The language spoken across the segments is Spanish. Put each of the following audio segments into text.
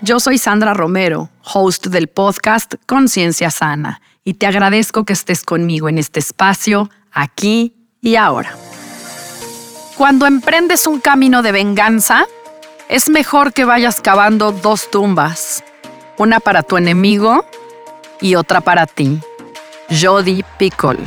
yo soy Sandra Romero, host del podcast Conciencia Sana, y te agradezco que estés conmigo en este espacio, aquí y ahora. Cuando emprendes un camino de venganza, es mejor que vayas cavando dos tumbas, una para tu enemigo y otra para ti. Jody Pickle.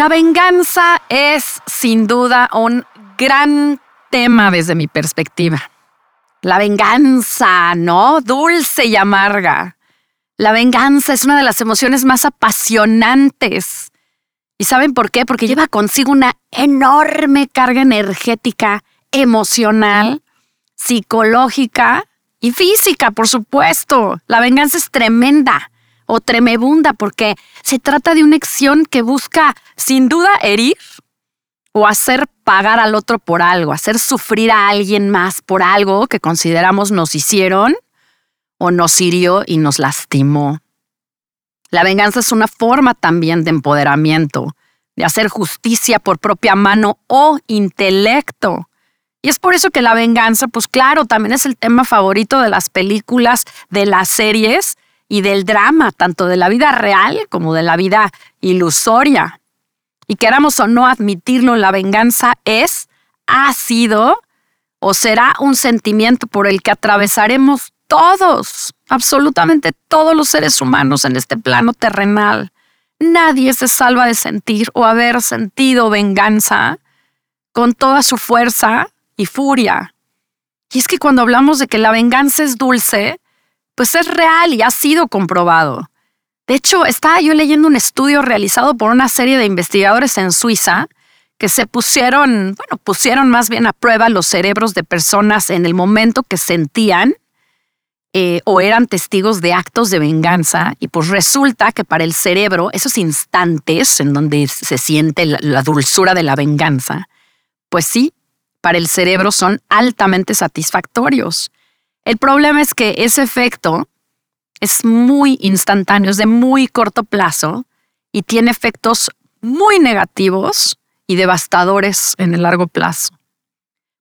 La venganza es sin duda un gran tema desde mi perspectiva. La venganza, ¿no? Dulce y amarga. La venganza es una de las emociones más apasionantes. ¿Y saben por qué? Porque lleva consigo una enorme carga energética, emocional, psicológica y física, por supuesto. La venganza es tremenda o tremebunda porque se trata de una acción que busca sin duda herir o hacer pagar al otro por algo, hacer sufrir a alguien más por algo que consideramos nos hicieron o nos hirió y nos lastimó. La venganza es una forma también de empoderamiento, de hacer justicia por propia mano o intelecto. Y es por eso que la venganza, pues claro, también es el tema favorito de las películas, de las series y del drama, tanto de la vida real como de la vida ilusoria. Y queramos o no admitirlo, la venganza es, ha sido o será un sentimiento por el que atravesaremos todos, absolutamente todos los seres humanos en este plano terrenal. Nadie se salva de sentir o haber sentido venganza con toda su fuerza y furia. Y es que cuando hablamos de que la venganza es dulce, pues es real y ha sido comprobado. De hecho, estaba yo leyendo un estudio realizado por una serie de investigadores en Suiza que se pusieron, bueno, pusieron más bien a prueba los cerebros de personas en el momento que sentían eh, o eran testigos de actos de venganza y pues resulta que para el cerebro esos instantes en donde se siente la dulzura de la venganza, pues sí, para el cerebro son altamente satisfactorios. El problema es que ese efecto es muy instantáneo, es de muy corto plazo y tiene efectos muy negativos y devastadores en el largo plazo.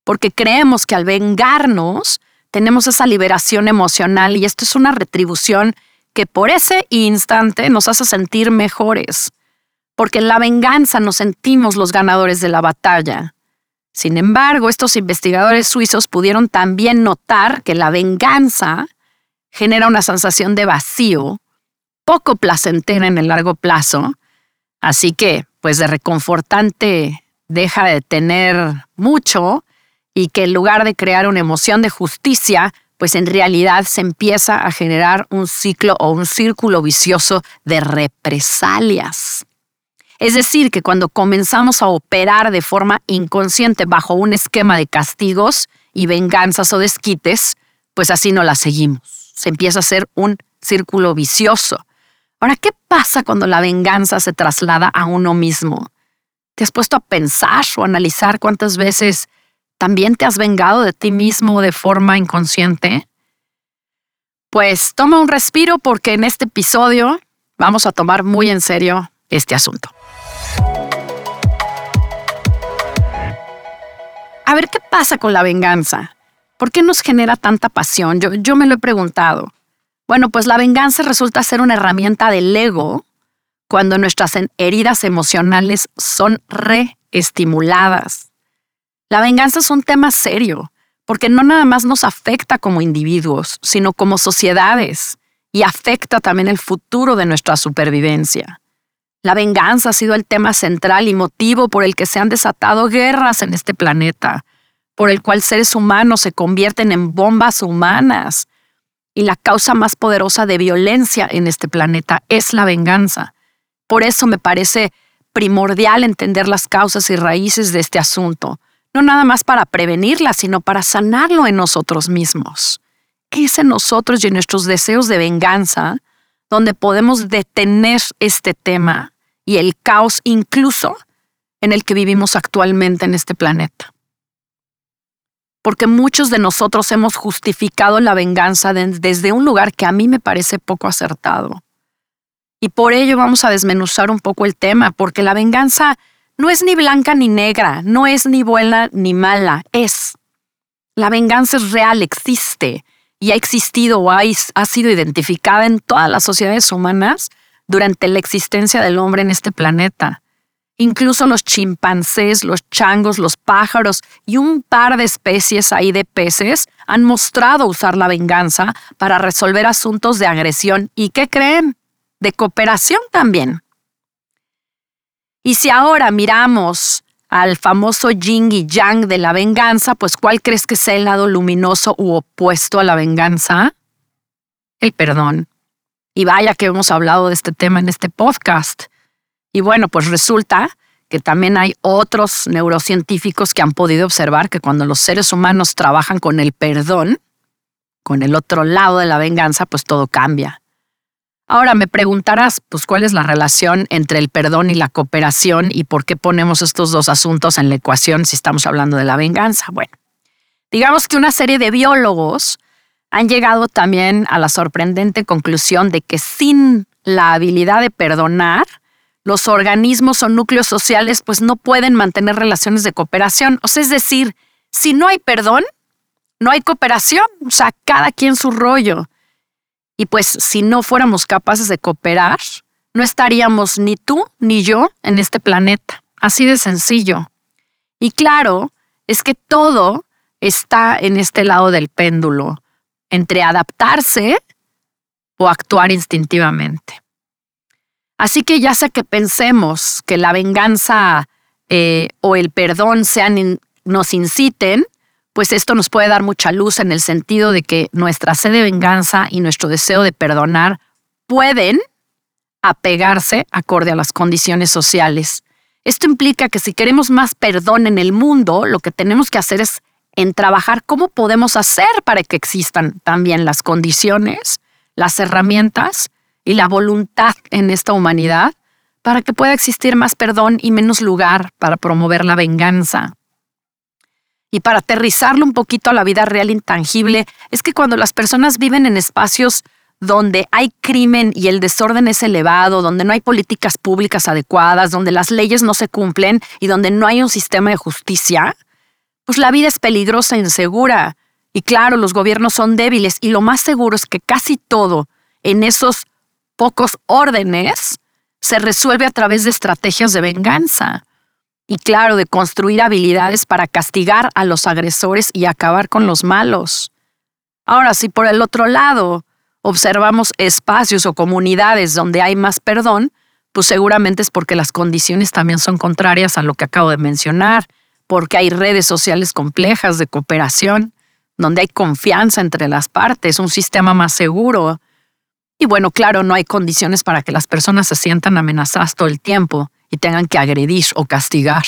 Porque creemos que al vengarnos tenemos esa liberación emocional y esto es una retribución que por ese instante nos hace sentir mejores. Porque en la venganza nos sentimos los ganadores de la batalla. Sin embargo, estos investigadores suizos pudieron también notar que la venganza genera una sensación de vacío, poco placentera en el largo plazo, así que, pues de reconfortante deja de tener mucho y que en lugar de crear una emoción de justicia, pues en realidad se empieza a generar un ciclo o un círculo vicioso de represalias. Es decir, que cuando comenzamos a operar de forma inconsciente bajo un esquema de castigos y venganzas o desquites, pues así no la seguimos. Se empieza a ser un círculo vicioso. Ahora, ¿qué pasa cuando la venganza se traslada a uno mismo? ¿Te has puesto a pensar o analizar cuántas veces también te has vengado de ti mismo de forma inconsciente? Pues toma un respiro porque en este episodio vamos a tomar muy en serio este asunto. A ver, ¿qué pasa con la venganza? ¿Por qué nos genera tanta pasión? Yo, yo me lo he preguntado. Bueno, pues la venganza resulta ser una herramienta del ego cuando nuestras heridas emocionales son reestimuladas. La venganza es un tema serio, porque no nada más nos afecta como individuos, sino como sociedades, y afecta también el futuro de nuestra supervivencia. La venganza ha sido el tema central y motivo por el que se han desatado guerras en este planeta, por el cual seres humanos se convierten en bombas humanas. Y la causa más poderosa de violencia en este planeta es la venganza. Por eso me parece primordial entender las causas y raíces de este asunto, no nada más para prevenirla, sino para sanarlo en nosotros mismos. Es en nosotros y en nuestros deseos de venganza donde podemos detener este tema y el caos incluso en el que vivimos actualmente en este planeta. Porque muchos de nosotros hemos justificado la venganza desde un lugar que a mí me parece poco acertado. Y por ello vamos a desmenuzar un poco el tema, porque la venganza no es ni blanca ni negra, no es ni buena ni mala, es. La venganza es real, existe y ha existido o ha, sido identificada en todas las sociedades humanas durante la existencia del hombre en este planeta. Incluso los chimpancés, los changos, los pájaros y un par de especies ahí de peces han mostrado usar la venganza para resolver asuntos de agresión. ¿Y qué creen? De cooperación también. Y si ahora miramos al famoso yin y yang de la venganza, pues ¿cuál crees que sea el lado luminoso u opuesto a la venganza? El perdón. Y vaya que hemos hablado de este tema en este podcast. Y bueno, pues resulta que también hay otros neurocientíficos que han podido observar que cuando los seres humanos trabajan con el perdón, con el otro lado de la venganza, pues todo cambia. Ahora me preguntarás, pues, ¿cuál es la relación entre el perdón y la cooperación y por qué ponemos estos dos asuntos en la ecuación si estamos hablando de la venganza? Bueno, digamos que una serie de biólogos han llegado también a la sorprendente conclusión de que sin la habilidad de perdonar, los organismos o núcleos sociales pues no pueden mantener relaciones de cooperación. O sea, es decir, si no hay perdón, no hay cooperación, o sea, cada quien su rollo. Y pues si no fuéramos capaces de cooperar, no estaríamos ni tú ni yo en este planeta. Así de sencillo. Y claro, es que todo está en este lado del péndulo, entre adaptarse o actuar instintivamente. Así que ya sea que pensemos que la venganza eh, o el perdón sean nos inciten, pues esto nos puede dar mucha luz en el sentido de que nuestra sed de venganza y nuestro deseo de perdonar pueden apegarse acorde a las condiciones sociales. Esto implica que si queremos más perdón en el mundo, lo que tenemos que hacer es en trabajar cómo podemos hacer para que existan también las condiciones, las herramientas y la voluntad en esta humanidad para que pueda existir más perdón y menos lugar para promover la venganza. Y para aterrizarlo un poquito a la vida real intangible, es que cuando las personas viven en espacios donde hay crimen y el desorden es elevado, donde no hay políticas públicas adecuadas, donde las leyes no se cumplen y donde no hay un sistema de justicia, pues la vida es peligrosa e insegura. Y claro, los gobiernos son débiles y lo más seguro es que casi todo en esos pocos órdenes se resuelve a través de estrategias de venganza y claro, de construir habilidades para castigar a los agresores y acabar con los malos. Ahora, si por el otro lado observamos espacios o comunidades donde hay más perdón, pues seguramente es porque las condiciones también son contrarias a lo que acabo de mencionar, porque hay redes sociales complejas de cooperación, donde hay confianza entre las partes, un sistema más seguro. Y bueno, claro, no hay condiciones para que las personas se sientan amenazadas todo el tiempo y tengan que agredir o castigar.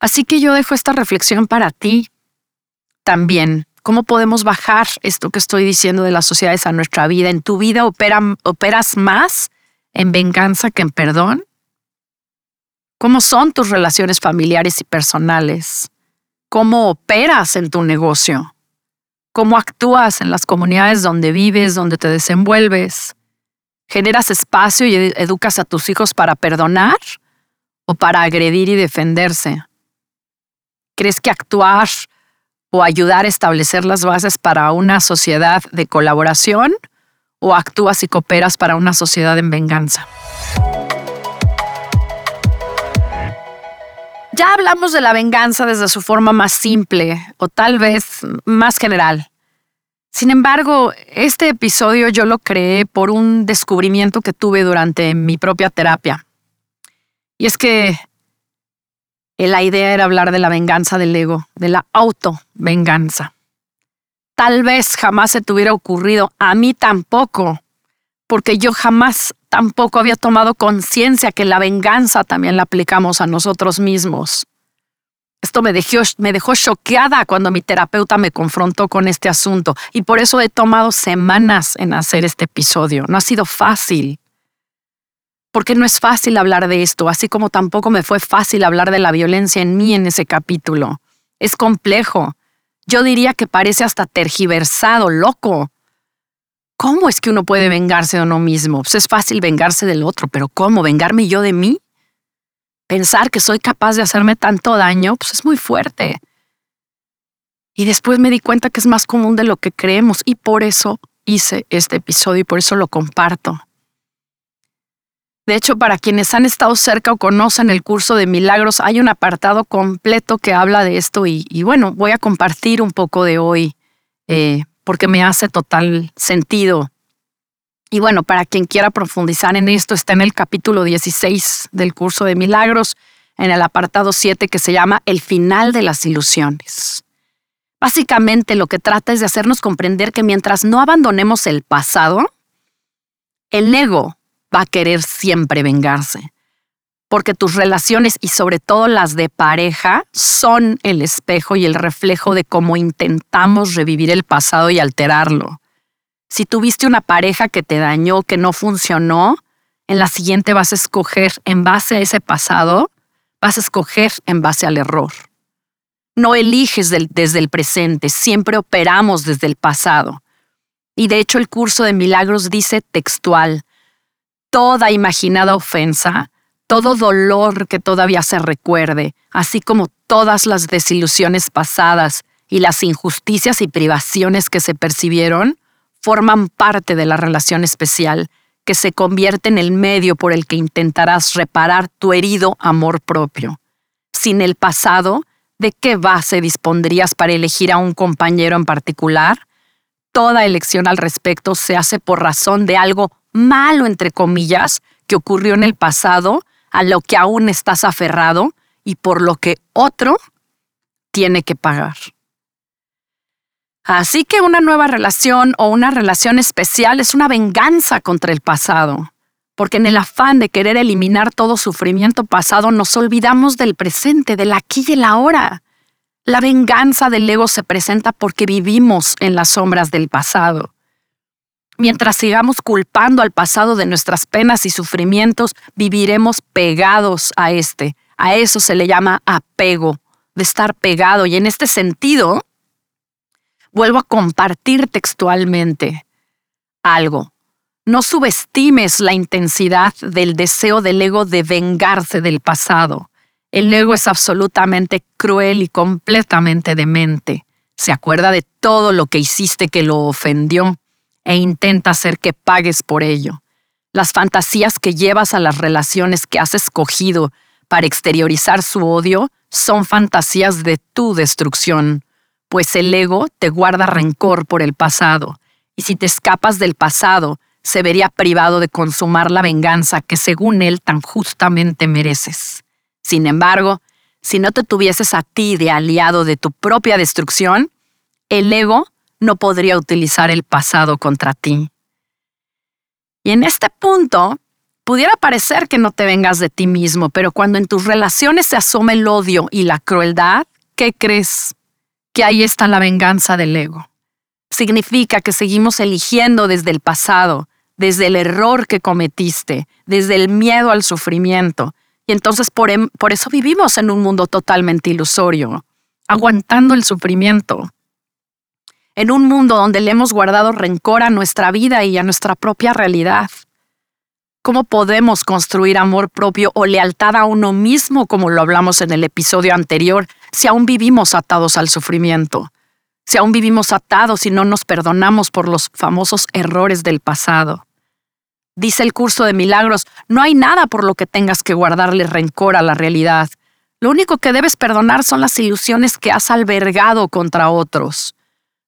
Así que yo dejo esta reflexión para ti también. ¿Cómo podemos bajar esto que estoy diciendo de las sociedades a nuestra vida? ¿En tu vida operas más en venganza que en perdón? ¿Cómo son tus relaciones familiares y personales? ¿Cómo operas en tu negocio? ¿Cómo actúas en las comunidades donde vives, donde te desenvuelves? ¿Generas espacio y educas a tus hijos para perdonar o para agredir y defenderse? ¿Crees que actuar o ayudar a establecer las bases para una sociedad de colaboración o actúas y cooperas para una sociedad en venganza? Ya hablamos de la venganza desde su forma más simple o tal vez más general. Sin embargo, este episodio yo lo creé por un descubrimiento que tuve durante mi propia terapia. Y es que la idea era hablar de la venganza del ego, de la autovenganza. tal vez jamás se te hubiera ocurrido, a mí tampoco, porque yo jamás tampoco había tomado conciencia que la venganza también la aplicamos a nosotros mismos. Esto me dejó, me dejó choqueada cuando mi terapeuta me confrontó con este asunto y por eso he tomado semanas en hacer este episodio. No ha sido fácil. Porque no es fácil hablar de esto, así como tampoco me fue fácil hablar de la violencia en mí en ese capítulo. Es complejo. Yo diría que parece hasta tergiversado, loco. ¿Cómo es que uno puede vengarse de uno mismo? Pues es fácil vengarse del otro, pero ¿cómo? ¿Vengarme yo de mí? Pensar que soy capaz de hacerme tanto daño, pues es muy fuerte. Y después me di cuenta que es más común de lo que creemos y por eso hice este episodio y por eso lo comparto. De hecho, para quienes han estado cerca o conocen el curso de milagros, hay un apartado completo que habla de esto y, bueno, voy a compartir un poco de hoy eh, porque me hace total sentido. Y bueno, para quien quiera profundizar en esto, está en el capítulo 16 del curso de milagros, en el apartado 7 que se llama El final de las ilusiones. Básicamente lo que trata es de hacernos comprender que mientras no abandonemos el pasado, el ego va a querer siempre vengarse porque tus relaciones y sobre todo las de pareja son el espejo y el reflejo de cómo intentamos revivir el pasado y alterarlo. Si tuviste una pareja que te dañó, que no funcionó, en la siguiente vas a escoger en base a ese pasado, vas a escoger en base al error. No eliges desde el presente, siempre operamos desde el pasado. Y de hecho el curso de milagros dice textual, toda imaginada ofensa todo dolor que todavía se recuerde, así como todas las desilusiones pasadas y las injusticias y privaciones que se percibieron, forman parte de la relación especial que se convierte en el medio por el que intentarás reparar tu herido amor propio. Sin el pasado, ¿de qué base dispondrías para elegir a un compañero en particular? Toda elección al respecto se hace por razón de algo malo, entre comillas, que ocurrió en el pasado a lo que aún estás aferrado y por lo que otro tiene que pagar. Así que una nueva relación o una relación especial es una venganza contra el pasado, porque en el afán de querer eliminar todo sufrimiento pasado nos olvidamos del presente, del aquí y el ahora. La venganza del ego se presenta porque vivimos en las sombras del pasado. Mientras sigamos culpando al pasado de nuestras penas y sufrimientos, viviremos pegados a este. A eso se le llama apego, de estar pegado. Y en este sentido, vuelvo a compartir textualmente algo. No subestimes la intensidad del deseo del ego de vengarse del pasado. El ego es absolutamente cruel y completamente demente. Se acuerda de todo lo que hiciste que lo ofendió e intenta hacer que pagues por ello. Las fantasías que llevas a las relaciones que has escogido para exteriorizar su odio son fantasías de tu destrucción, pues el ego te guarda rencor por el pasado, y si te escapas del pasado, se vería privado de consumar la venganza que según él tan justamente mereces. Sin embargo, si no te tuvieses a ti de aliado de tu propia destrucción, el ego no podría utilizar el pasado contra ti. Y en este punto, pudiera parecer que no te vengas de ti mismo, pero cuando en tus relaciones se asoma el odio y la crueldad, ¿qué crees? Que ahí está la venganza del ego. Significa que seguimos eligiendo desde el pasado, desde el error que cometiste, desde el miedo al sufrimiento. Y entonces por, em, por eso vivimos en un mundo totalmente ilusorio, aguantando el sufrimiento, en un mundo donde le hemos guardado rencor a nuestra vida y a nuestra propia realidad. ¿Cómo podemos construir amor propio o lealtad a uno mismo, como lo hablamos en el episodio anterior, si aún vivimos atados al sufrimiento? Si aún vivimos atados y no nos perdonamos por los famosos errores del pasado. Dice el curso de milagros, no hay nada por lo que tengas que guardarle rencor a la realidad. Lo único que debes perdonar son las ilusiones que has albergado contra otros.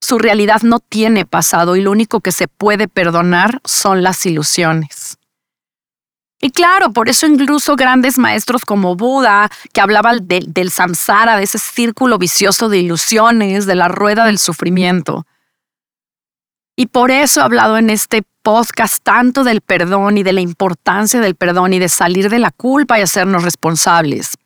Su realidad no tiene pasado y lo único que se puede perdonar son las ilusiones. Y claro, por eso incluso grandes maestros como Buda, que hablaban del samsara, de ese círculo vicioso de ilusiones, de la rueda del sufrimiento, Y por eso he hablado en este podcast tanto del perdón y de la importancia del perdón y de salir de la culpa y hacernos responsables.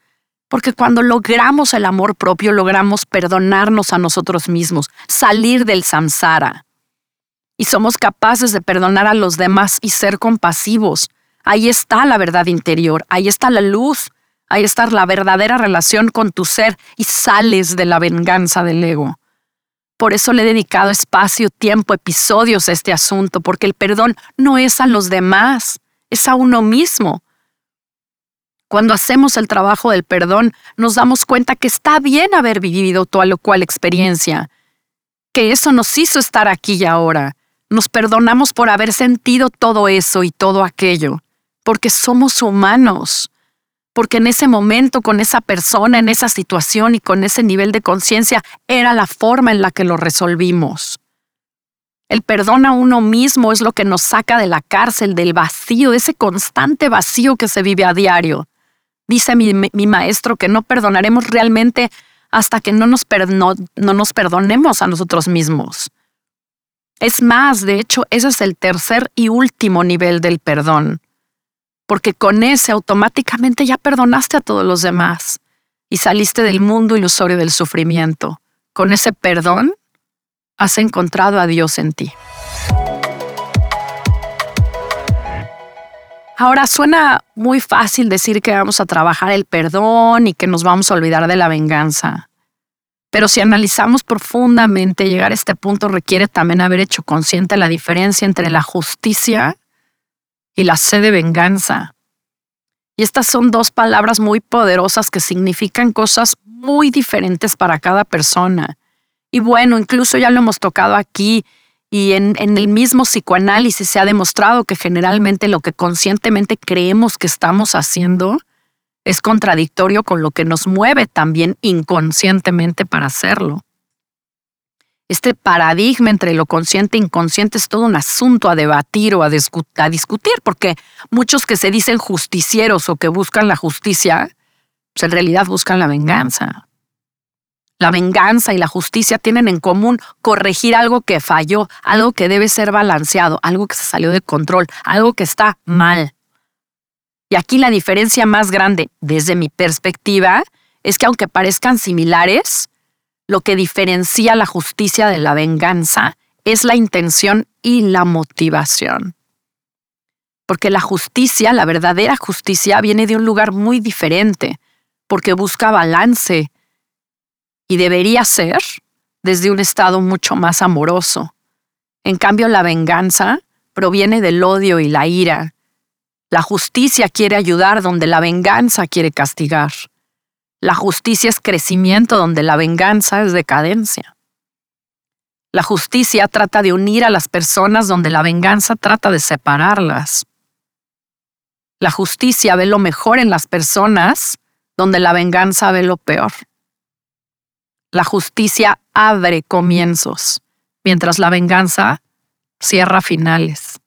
Porque cuando logramos el amor propio, logramos perdonarnos a nosotros mismos, salir del samsara. Y somos capaces de perdonar a los demás y ser compasivos. Ahí está la verdad interior, ahí está la luz, ahí está la verdadera relación con tu ser y sales de la venganza del ego. Por eso le he dedicado espacio, tiempo, episodios a este asunto, porque el perdón no es a los demás, es a uno mismo. Cuando hacemos el trabajo del perdón, nos damos cuenta que está bien haber vivido toda lo cual experiencia, que eso nos hizo estar aquí y ahora. Nos perdonamos por haber sentido todo eso y todo aquello, porque somos humanos porque en ese momento, con esa persona, en esa situación y con ese nivel de conciencia, era la forma en la que lo resolvimos. El perdón a uno mismo es lo que nos saca de la cárcel, del vacío, de ese constante vacío que se vive a diario. Dice mi, maestro que no perdonaremos realmente hasta que no nos, no nos perdonemos a nosotros mismos. Es más, de hecho, ese es el tercer y último nivel del perdón porque con ese automáticamente ya perdonaste a todos los demás y saliste del mundo ilusorio del sufrimiento. Con ese perdón has encontrado a Dios en ti. Ahora suena muy fácil decir que vamos a trabajar el perdón y que nos vamos a olvidar de la venganza. Pero si analizamos profundamente, llegar a este punto requiere también haber hecho consciente la diferencia entre la justicia y la sed de venganza. Y estas son dos palabras muy poderosas que significan cosas muy diferentes para cada persona. Y bueno, incluso ya lo hemos tocado aquí y en, en, el mismo psicoanálisis se ha demostrado que generalmente lo que conscientemente creemos que estamos haciendo es contradictorio con lo que nos mueve también inconscientemente para hacerlo. Este paradigma entre lo consciente e inconsciente es todo un asunto a debatir o a, discutir, porque muchos que se dicen justicieros o que buscan la justicia, pues en realidad buscan la venganza. La venganza y la justicia tienen en común corregir algo que falló, algo que debe ser balanceado, algo que se salió de control, algo que está mal. Y aquí la diferencia más grande, desde mi perspectiva, es que aunque parezcan similares, lo que diferencia la justicia de la venganza es la intención y la motivación. Porque la justicia, la verdadera justicia, viene de un lugar muy diferente, porque busca balance y debería ser desde un estado mucho más amoroso. En cambio, la venganza proviene del odio y la ira. La justicia quiere ayudar donde la venganza quiere castigar. La justicia es crecimiento donde la venganza es decadencia. La justicia trata de unir a las personas donde la venganza trata de separarlas. La justicia ve lo mejor en las personas donde la venganza ve lo peor. La justicia abre comienzos, mientras la venganza cierra finales.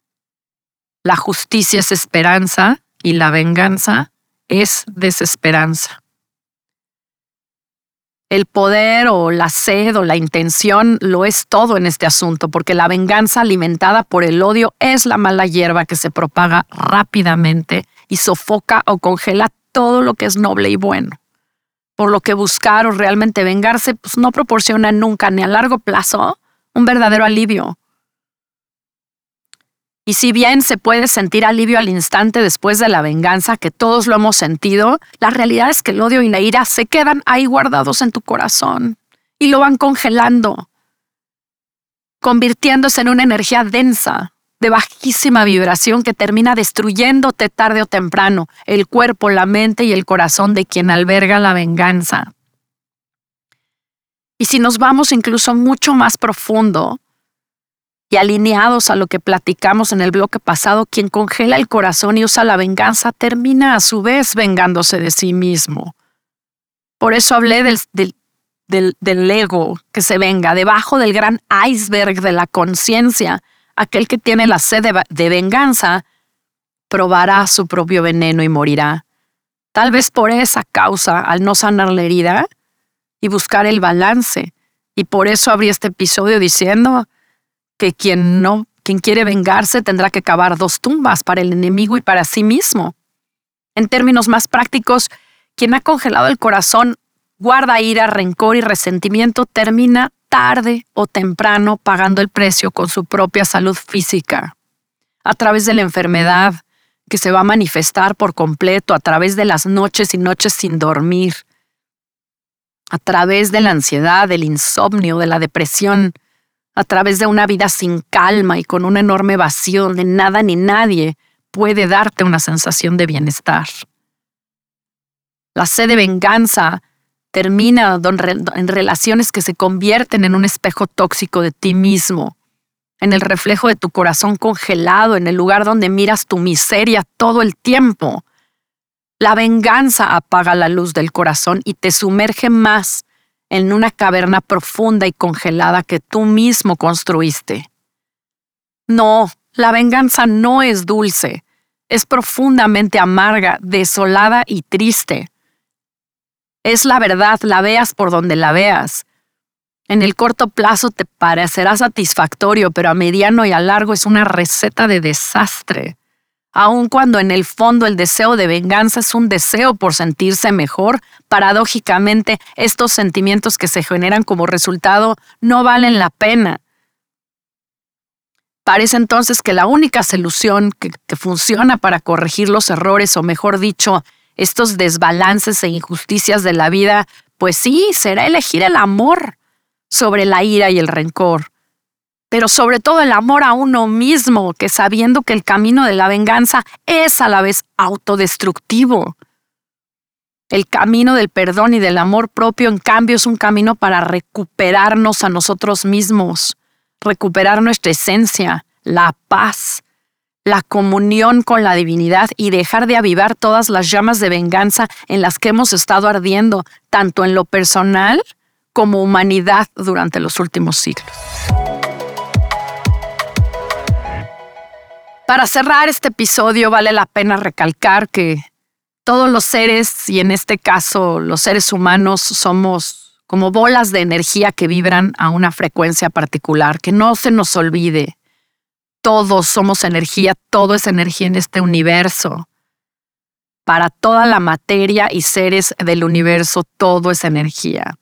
La justicia es esperanza y la venganza es desesperanza el poder o la sed o la intención lo es todo en este asunto, porque la venganza alimentada por el odio es la mala hierba que se propaga rápidamente y sofoca o congela todo lo que es noble y bueno. Por lo que buscar o realmente vengarse pues, no proporciona nunca ni a largo plazo un verdadero alivio. Y si bien se puede sentir alivio al instante después de la venganza, que todos lo hemos sentido, la realidad es que el odio y la ira se quedan ahí guardados en tu corazón y lo van congelando, convirtiéndose en una energía densa, de bajísima vibración que termina destruyéndote tarde o temprano el cuerpo, la mente y el corazón de quien alberga la venganza. Y si nos vamos incluso mucho más profundo, y alineados a lo que platicamos en el bloque pasado, quien congela el corazón y usa la venganza termina a su vez vengándose de sí mismo. Por eso hablé del, del, ego que se venga, debajo del gran iceberg de la conciencia, aquel que tiene la sed de venganza, probará su propio veneno y morirá. Tal vez por esa causa, al no sanar la herida y buscar el balance. Y por eso abrí este episodio diciendo, que quien no, quien quiere vengarse tendrá que cavar dos tumbas para el enemigo y para sí mismo. En términos más prácticos, quien ha congelado el corazón, guarda ira, rencor y resentimiento, termina tarde o temprano pagando el precio con su propia salud física, a través de la enfermedad que se va a manifestar por completo, a través de las noches y noches sin dormir, a través de la ansiedad, del insomnio, de la depresión, a través de una vida sin calma y con un enorme vacío donde nada ni nadie puede darte una sensación de bienestar. La sed de venganza termina en relaciones que se convierten en un espejo tóxico de ti mismo, en el reflejo de tu corazón congelado, en el lugar donde miras tu miseria todo el tiempo. La venganza apaga la luz del corazón y te sumerge más en una caverna profunda y congelada que tú mismo construiste. No, la venganza no es dulce, es profundamente amarga, desolada y triste. Es la verdad, la veas por donde la veas. En el corto plazo te parecerá satisfactorio, pero a mediano y a largo es una receta de desastre. Aun cuando en el fondo el deseo de venganza es un deseo por sentirse mejor, paradójicamente estos sentimientos que se generan como resultado no valen la pena. Parece entonces que la única solución que, funciona para corregir los errores, o mejor dicho, estos desbalances e injusticias de la vida, pues sí, será elegir el amor sobre la ira y el rencor, pero sobre todo el amor a uno mismo, que sabiendo que el camino de la venganza es a la vez autodestructivo. El camino del perdón y del amor propio, en cambio, es un camino para recuperarnos a nosotros mismos, recuperar nuestra esencia, la paz, la comunión con la divinidad y dejar de avivar todas las llamas de venganza en las que hemos estado ardiendo, tanto en lo personal como humanidad durante los últimos siglos. Para cerrar este episodio vale la pena recalcar que todos los seres, y en este caso los seres humanos, somos como bolas de energía que vibran a una frecuencia particular, que no se nos olvide todos somos energía, todo es energía en este universo. Para toda la materia y seres del universo, todo es energía.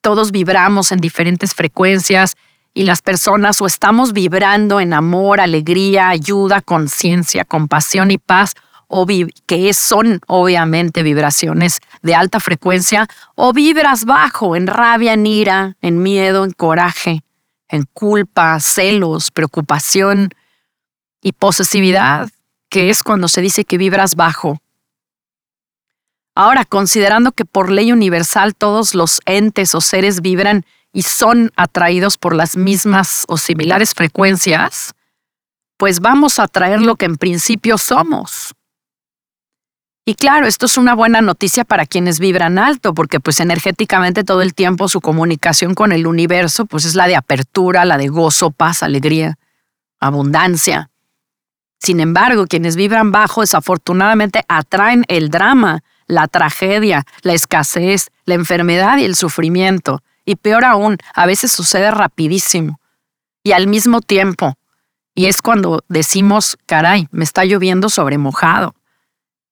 Todos vibramos en diferentes frecuencias y las personas o estamos vibrando en amor, alegría, ayuda, conciencia, compasión y paz, o que son obviamente vibraciones de alta frecuencia, o vibras bajo en rabia, en ira, en miedo, en coraje, en culpa, celos, preocupación y posesividad, que es cuando se dice que vibras bajo. Ahora, considerando que por ley universal todos los entes o seres vibran y son atraídos por las mismas o similares frecuencias, pues vamos a atraer lo que en principio somos. Y claro, esto es una buena noticia para quienes vibran alto, porque pues energéticamente todo el tiempo su comunicación con el universo pues es la de apertura, la de gozo, paz, alegría, abundancia. Sin embargo, quienes vibran bajo desafortunadamente atraen el drama, la tragedia, la escasez, la enfermedad y el sufrimiento. Y peor aún, a veces sucede rapidísimo. Y al mismo tiempo. Y es cuando decimos, caray, me está lloviendo sobre mojado.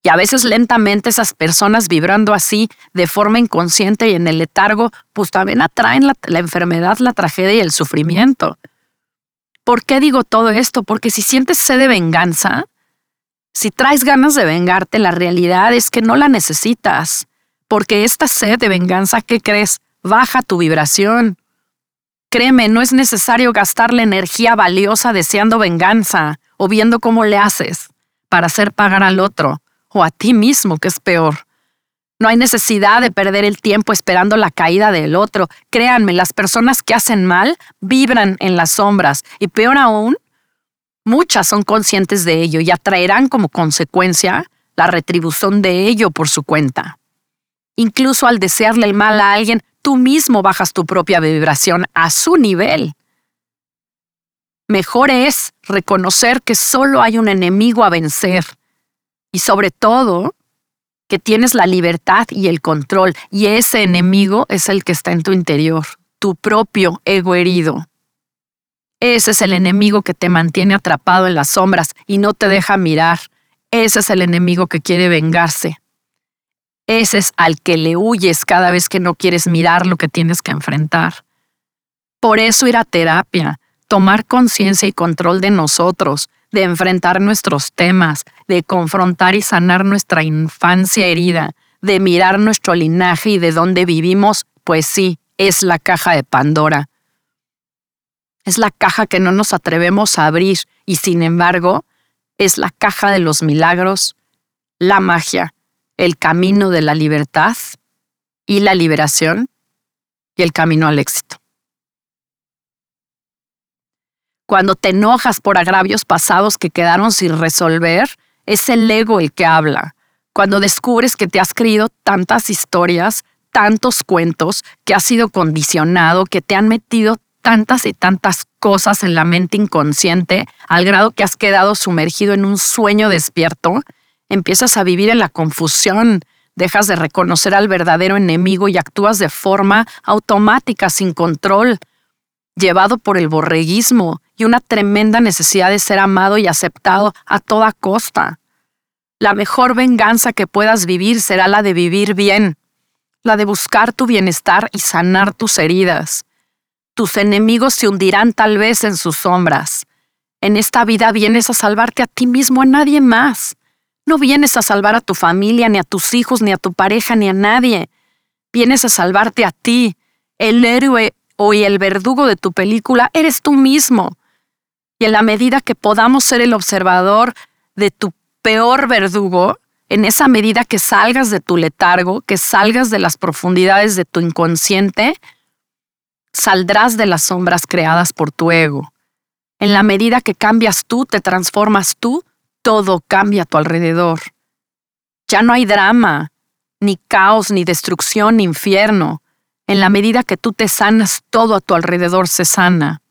Y a veces lentamente esas personas vibrando así, de forma inconsciente y en el letargo, pues también atraen la, enfermedad, la tragedia y el sufrimiento. ¿Por qué digo todo esto? Porque si sientes sed de venganza, si traes ganas de vengarte, la realidad es que no la necesitas. Porque esta sed de venganza, ¿qué crees? Baja tu vibración. Créeme, no es necesario gastar la energía valiosa deseando venganza o viendo cómo le haces para hacer pagar al otro o a ti mismo, que es peor. No hay necesidad de perder el tiempo esperando la caída del otro. Créanme, las personas que hacen mal vibran en las sombras y peor aún, muchas son conscientes de ello y atraerán como consecuencia la retribución de ello por su cuenta. Incluso al desearle el mal a alguien, tú mismo bajas tu propia vibración a su nivel. Mejor es reconocer que solo hay un enemigo a vencer y sobre todo que tienes la libertad y el control y ese enemigo es el que está en tu interior, tu propio ego herido. Ese es el enemigo que te mantiene atrapado en las sombras y no te deja mirar. Ese es el enemigo que quiere vengarse. Ese es al que le huyes cada vez que no quieres mirar lo que tienes que enfrentar. Por eso ir a terapia, tomar conciencia y control de nosotros, de enfrentar nuestros temas, de confrontar y sanar nuestra infancia herida, de mirar nuestro linaje y de dónde vivimos, pues sí, es la caja de Pandora. Es la caja que no nos atrevemos a abrir y sin embargo es la caja de los milagros, la magia, el camino de la libertad y la liberación y el camino al éxito. Cuando te enojas por agravios pasados que quedaron sin resolver, es el ego el que habla. Cuando descubres que te has creído tantas historias, tantos cuentos, que has sido condicionado, que te han metido tantas y tantas cosas en la mente inconsciente, al grado que has quedado sumergido en un sueño despierto, empiezas a vivir en la confusión, dejas de reconocer al verdadero enemigo y actúas de forma automática, sin control, llevado por el borreguismo y una tremenda necesidad de ser amado y aceptado a toda costa. La mejor venganza que puedas vivir será la de vivir bien, la de buscar tu bienestar y sanar tus heridas. Tus enemigos se hundirán tal vez en sus sombras. En esta vida vienes a salvarte a ti mismo, a nadie más. No vienes a salvar a tu familia, ni a tus hijos, ni a tu pareja, ni a nadie. Vienes a salvarte a ti. El héroe o el verdugo de tu película eres tú mismo. Y en la medida que podamos ser el observador de tu peor verdugo, en esa medida que salgas de tu letargo, que salgas de las profundidades de tu inconsciente, saldrás de las sombras creadas por tu ego. En la medida que cambias tú, te transformas tú, todo cambia a tu alrededor. Ya no hay drama, ni caos, ni destrucción, ni infierno. En la medida que tú te sanas, todo a tu alrededor se sana.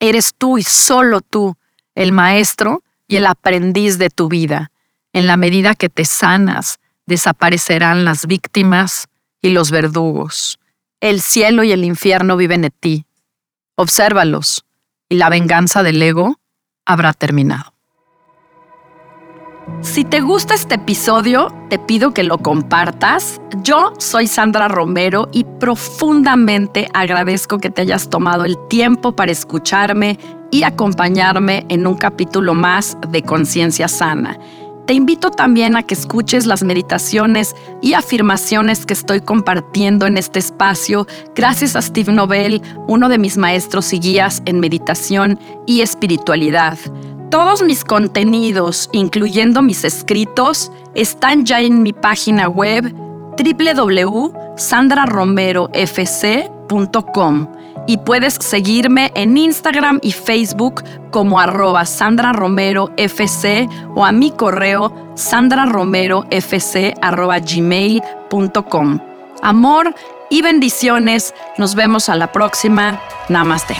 Eres tú y solo tú, el maestro y el aprendiz de tu vida. En la medida que te sanas, desaparecerán las víctimas y los verdugos. El cielo y el infierno viven en ti. Obsérvalos, y la venganza del ego habrá terminado. Si te gusta este episodio, te pido que lo compartas. Yo soy Sandra Romero y profundamente agradezco que te hayas tomado el tiempo para escucharme y acompañarme en un capítulo más de Conciencia Sana. Te invito también a que escuches las meditaciones y afirmaciones que estoy compartiendo en este espacio gracias a Steve Nobel, uno de mis maestros y guías en meditación y espiritualidad. Todos mis contenidos, incluyendo mis escritos, están ya en mi página web www.sandraromerofc.com y puedes seguirme en Instagram y Facebook como arroba Sandra Romero FC o a mi correo sandraromerofc.gmail.com. Amor y bendiciones. Nos vemos a la próxima. Namaste.